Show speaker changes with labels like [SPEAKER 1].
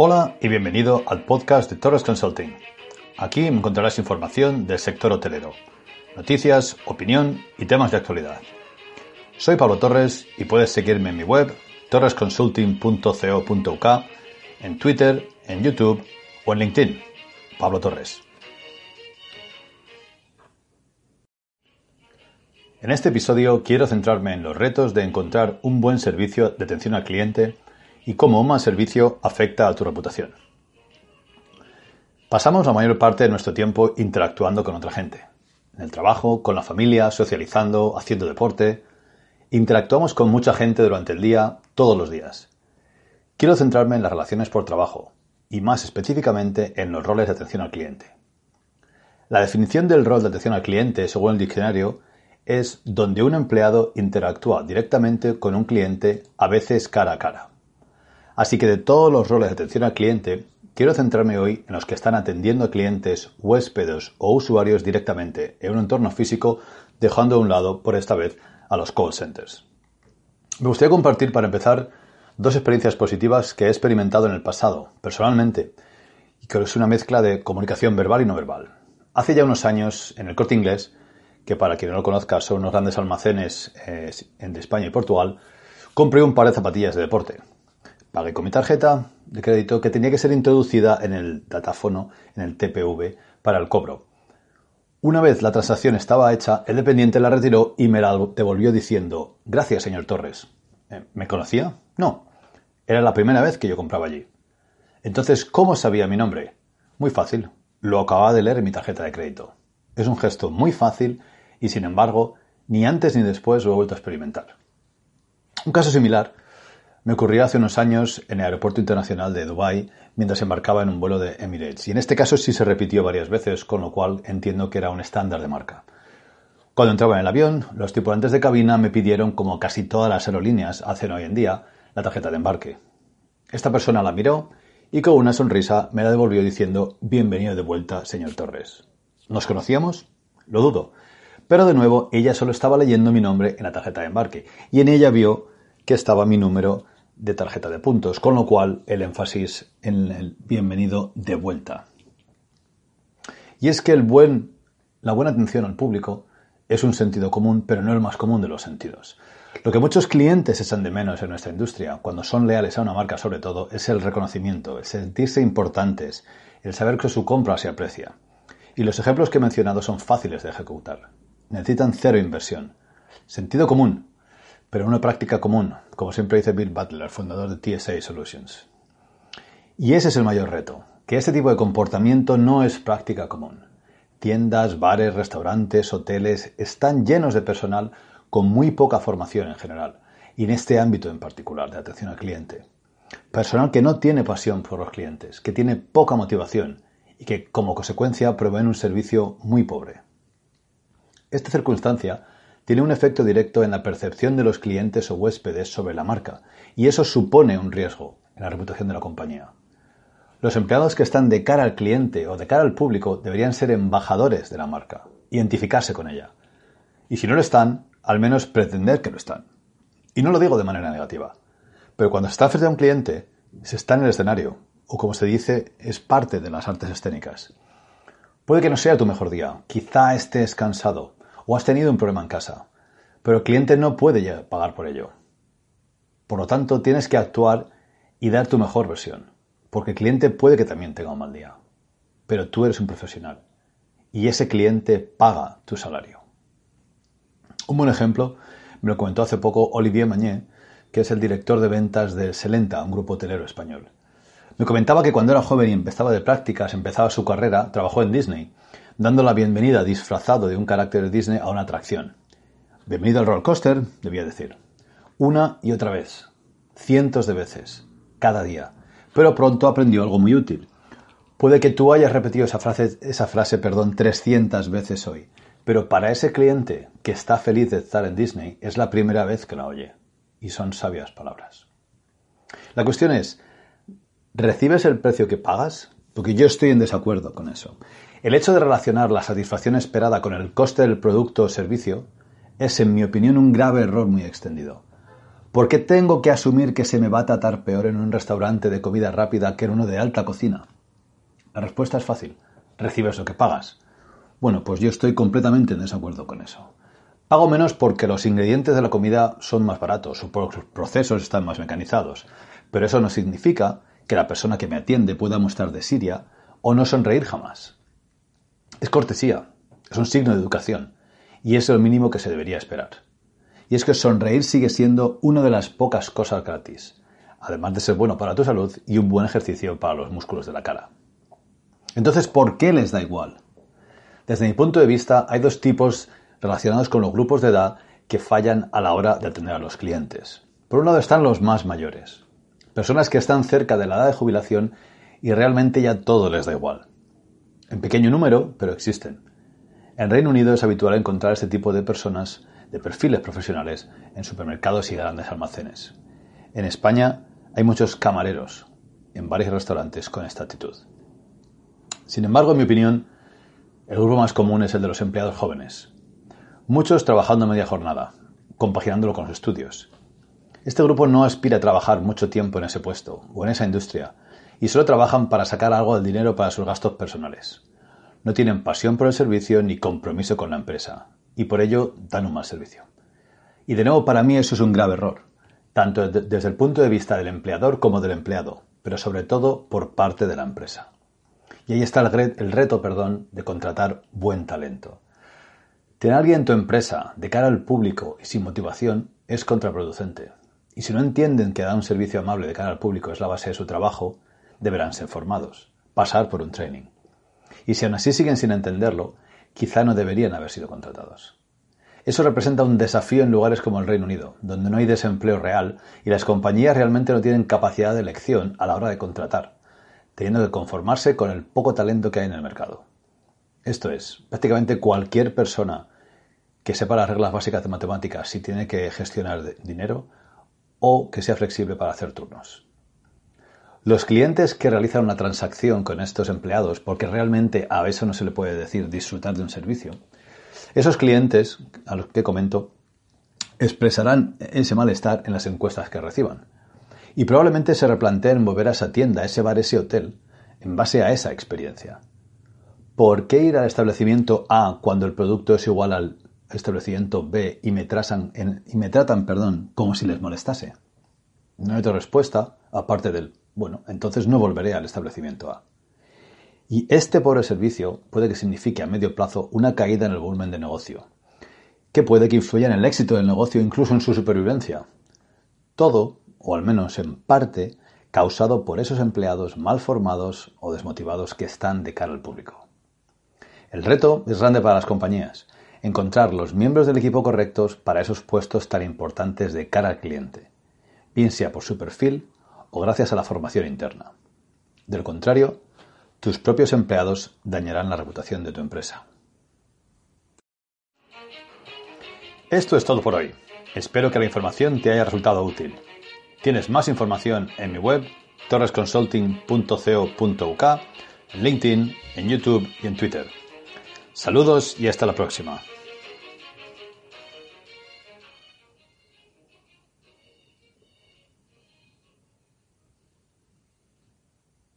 [SPEAKER 1] Hola y bienvenido al podcast de Torres Consulting. Aquí encontrarás información del sector hotelero, noticias, opinión y temas de actualidad. Soy Pablo Torres y puedes seguirme en mi web torresconsulting.co.uk, en Twitter, en YouTube o en LinkedIn. Pablo Torres. En este episodio quiero centrarme en los retos de encontrar un buen servicio de atención al cliente y cómo un mal servicio afecta a tu reputación. Pasamos la mayor parte de nuestro tiempo interactuando con otra gente. En el trabajo, con la familia, socializando, haciendo deporte. Interactuamos con mucha gente durante el día, todos los días. Quiero centrarme en las relaciones por trabajo y más específicamente en los roles de atención al cliente. La definición del rol de atención al cliente, según el diccionario, es donde un empleado interactúa directamente con un cliente, a veces cara a cara. Así que de todos los roles de atención al cliente, quiero centrarme hoy en los que están atendiendo a clientes, huéspedes o usuarios directamente en un entorno físico, dejando a un lado, por esta vez, a los call centers. Me gustaría compartir, para empezar, dos experiencias positivas que he experimentado en el pasado, personalmente, y que es una mezcla de comunicación verbal y no verbal. Hace ya unos años, en el corte inglés, que para quien no lo conozca son unos grandes almacenes eh, entre España y Portugal, compré un par de zapatillas de deporte. Pagué con mi tarjeta de crédito que tenía que ser introducida en el datáfono, en el TPV, para el cobro. Una vez la transacción estaba hecha, el dependiente la retiró y me la devolvió diciendo, gracias, señor Torres. Eh, ¿Me conocía? No. Era la primera vez que yo compraba allí. Entonces, ¿cómo sabía mi nombre? Muy fácil. Lo acababa de leer en mi tarjeta de crédito. Es un gesto muy fácil y sin embargo, ni antes ni después lo he vuelto a experimentar. Un caso similar me ocurrió hace unos años en el aeropuerto internacional de Dubái mientras embarcaba en un vuelo de Emirates y en este caso sí se repitió varias veces, con lo cual entiendo que era un estándar de marca. Cuando entraba en el avión, los tripulantes de cabina me pidieron, como casi todas las aerolíneas hacen hoy en día, la tarjeta de embarque. Esta persona la miró y con una sonrisa me la devolvió diciendo Bienvenido de vuelta, señor Torres. ¿Nos conocíamos? Lo dudo, pero de nuevo, ella solo estaba leyendo mi nombre en la tarjeta de embarque y en ella vio que estaba mi número de tarjeta de puntos, con lo cual el énfasis en el bienvenido de vuelta. Y es que la buena atención al público es un sentido común, pero no el más común de los sentidos. Lo que muchos clientes echan de menos en nuestra industria, cuando son leales a una marca sobre todo, es el reconocimiento, el sentirse importantes, el saber que su compra se aprecia. Y los ejemplos que he mencionado son fáciles de ejecutar necesitan cero inversión. Sentido común, pero una práctica común, como siempre dice Bill Butler, fundador de TSA Solutions. Y ese es el mayor reto, que este tipo de comportamiento no es práctica común. Tiendas, bares, restaurantes, hoteles están llenos de personal con muy poca formación en general, y en este ámbito en particular de atención al cliente. Personal que no tiene pasión por los clientes, que tiene poca motivación y que como consecuencia proveen un servicio muy pobre. Esta circunstancia tiene un efecto directo en la percepción de los clientes o huéspedes sobre la marca, y eso supone un riesgo en la reputación de la compañía. Los empleados que están de cara al cliente o de cara al público deberían ser embajadores de la marca, identificarse con ella. Y si no lo están, al menos pretender que lo están. Y no lo digo de manera negativa, pero cuando se está frente a un cliente, se está en el escenario, o como se dice, es parte de las artes escénicas. Puede que no sea tu mejor día, quizá estés cansado, o has tenido un problema en casa, pero el cliente no puede pagar por ello. Por lo tanto, tienes que actuar y dar tu mejor versión, porque el cliente puede que también tenga un mal día, pero tú eres un profesional y ese cliente paga tu salario. Un buen ejemplo me lo comentó hace poco Olivier Magné, que es el director de ventas de Selenta, un grupo hotelero español. Me comentaba que cuando era joven y empezaba de prácticas, empezaba su carrera, trabajó en Disney dando la bienvenida disfrazado de un carácter Disney a una atracción. Bienvenido al roller coaster, debía decir. Una y otra vez. Cientos de veces. Cada día. Pero pronto aprendió algo muy útil. Puede que tú hayas repetido esa frase, esa frase perdón, 300 veces hoy. Pero para ese cliente que está feliz de estar en Disney es la primera vez que la oye. Y son sabias palabras. La cuestión es, ¿recibes el precio que pagas? Porque yo estoy en desacuerdo con eso. El hecho de relacionar la satisfacción esperada con el coste del producto o servicio es, en mi opinión, un grave error muy extendido. ¿Por qué tengo que asumir que se me va a tratar peor en un restaurante de comida rápida que en uno de alta cocina? La respuesta es fácil. Recibes lo que pagas. Bueno, pues yo estoy completamente en desacuerdo con eso. Pago menos porque los ingredientes de la comida son más baratos, sus procesos están más mecanizados, pero eso no significa que la persona que me atiende pueda mostrar de Siria o no sonreír jamás. Es cortesía, es un signo de educación, y es lo mínimo que se debería esperar. Y es que sonreír sigue siendo una de las pocas cosas gratis, además de ser bueno para tu salud y un buen ejercicio para los músculos de la cara. Entonces, ¿por qué les da igual? Desde mi punto de vista, hay dos tipos relacionados con los grupos de edad que fallan a la hora de atender a los clientes. Por un lado están los más mayores, personas que están cerca de la edad de jubilación y realmente ya todo les da igual. En pequeño número, pero existen. En Reino Unido es habitual encontrar este tipo de personas de perfiles profesionales en supermercados y grandes almacenes. En España hay muchos camareros en varios restaurantes con esta actitud. Sin embargo, en mi opinión, el grupo más común es el de los empleados jóvenes, Muchos trabajando media jornada, compaginándolo con los estudios. Este grupo no aspira a trabajar mucho tiempo en ese puesto o en esa industria y solo trabajan para sacar algo del dinero para sus gastos personales. No tienen pasión por el servicio ni compromiso con la empresa y por ello dan un mal servicio. Y de nuevo para mí eso es un grave error, tanto desde el punto de vista del empleador como del empleado, pero sobre todo por parte de la empresa. Y ahí está el, el reto perdón, de contratar buen talento Tener a alguien en tu empresa de cara al público y sin motivación es contraproducente. Y si no entienden que dar un servicio amable de cara al público es la base de su trabajo, deberán ser formados, pasar por un training. Y si aún así siguen sin entenderlo, quizá no deberían haber sido contratados. Eso representa un desafío en lugares como el Reino Unido, donde no hay desempleo real y las compañías realmente no tienen capacidad de elección a la hora de contratar, teniendo que conformarse con el poco talento que hay en el mercado. Esto es, prácticamente cualquier persona que sepa las reglas básicas de matemáticas si tiene que gestionar dinero o que sea flexible para hacer turnos. Los clientes que realizan una transacción con estos empleados, porque realmente a eso no se le puede decir disfrutar de un servicio, esos clientes a los que comento expresarán ese malestar en las encuestas que reciban. Y probablemente se replanteen volver a esa tienda, ese bar, ese hotel, en base a esa experiencia. ¿Por qué ir al establecimiento A cuando el producto es igual al establecimiento B y me, y me tratan perdón, como si les molestase? No hay otra respuesta, aparte del, bueno, entonces no volveré al establecimiento A. Y este pobre servicio puede que signifique a medio plazo una caída en el volumen de negocio, que puede que influya en el éxito del negocio, incluso en su supervivencia. Todo, o al menos en parte, causado por esos empleados mal formados o desmotivados que están de cara al público. El reto es grande para las compañías, encontrar los miembros del equipo correctos para esos puestos tan importantes de cara al cliente, bien sea por su perfil o gracias a la formación interna. Del contrario, tus propios empleados dañarán la reputación de tu empresa. Esto es todo por hoy. Espero que la información te haya resultado útil. Tienes más información en mi web torresconsulting.co.uk, en LinkedIn, en YouTube y en Twitter. Saludos y hasta la próxima.